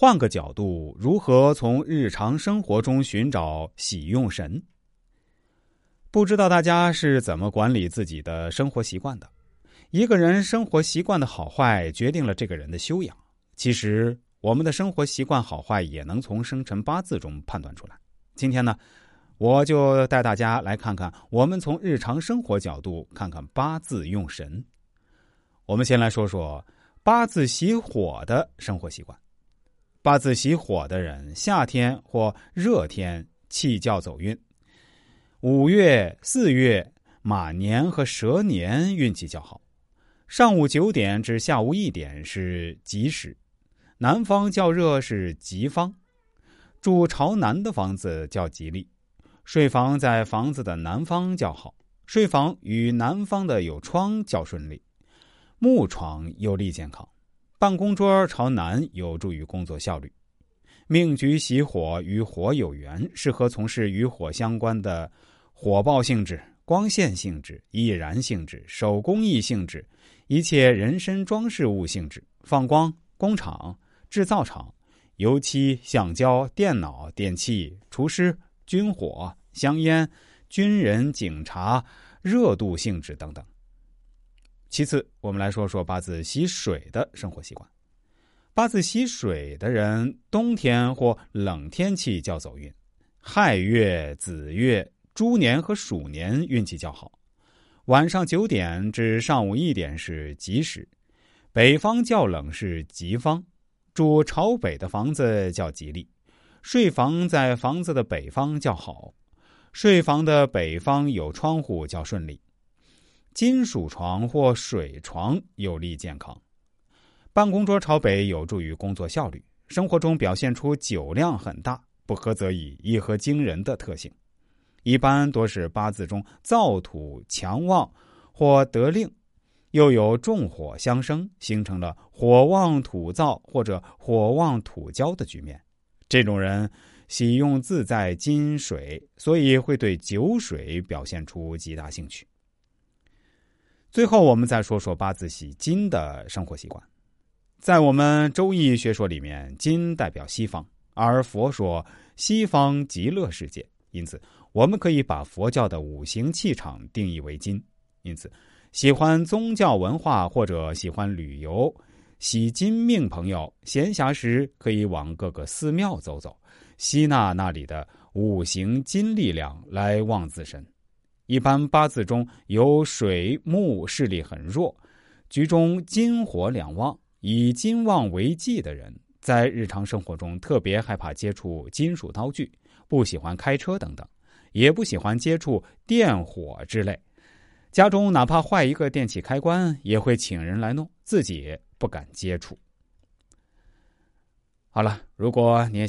换个角度，如何从日常生活中寻找喜用神？不知道大家是怎么管理自己的生活习惯的？一个人生活习惯的好坏，决定了这个人的修养。其实，我们的生活习惯好坏也能从生辰八字中判断出来。今天呢，我就带大家来看看，我们从日常生活角度看看八字用神。我们先来说说八字喜火的生活习惯。八字喜火的人，夏天或热天气较走运。五月、四月、马年和蛇年运气较好，上午九点至下午一点是吉时，南方较热是吉方，住朝南的房子较吉利，睡房在房子的南方较好，睡房与南方的有窗较顺利，木床有利健康，办公桌朝南有助于工作效率。命局喜火，与火有缘，适合从事与火相关的火爆性质、光线性质、易燃性质、手工艺性质、一切人身装饰物性质、放光、工厂、制造厂、油漆、橡胶、电脑、电器、厨师、军火、香烟、军人、警察、热度性质等等。其次，我们来说说八字喜水的生活习惯。八字喜水的人，冬天或冷天气较走运，亥月、子月、猪年和鼠年运气较好。晚上九点至上午一点是吉时，北方较冷是吉方，住朝北的房子较吉利，睡房在房子的北方较好，睡房的北方有窗户较顺利，金属床或水床有利健康。办公桌朝北有助于工作效率，生活中表现出酒量很大、不合则已、一合惊人的特性。一般多是八字中燥土强旺或得令，又有重火相生，形成了火旺土燥或者火旺土焦的局面。这种人喜用自在金水，所以会对酒水表现出极大兴趣。最后，我们再说说八字喜金的生活习惯。在我们周易学说里面，金代表西方，而佛说西方极乐世界，因此我们可以把佛教的五行气场定义为金。因此，喜欢宗教文化或者喜欢旅游、喜金命朋友，闲暇时可以往各个寺庙走走，吸纳那里的五行金力量来旺自身。一般八字中有水木势力很弱，局中金火两旺。以金旺为忌的人，在日常生活中特别害怕接触金属刀具，不喜欢开车等等，也不喜欢接触电火之类。家中哪怕坏一个电器开关，也会请人来弄，自己不敢接触。好了，如果你。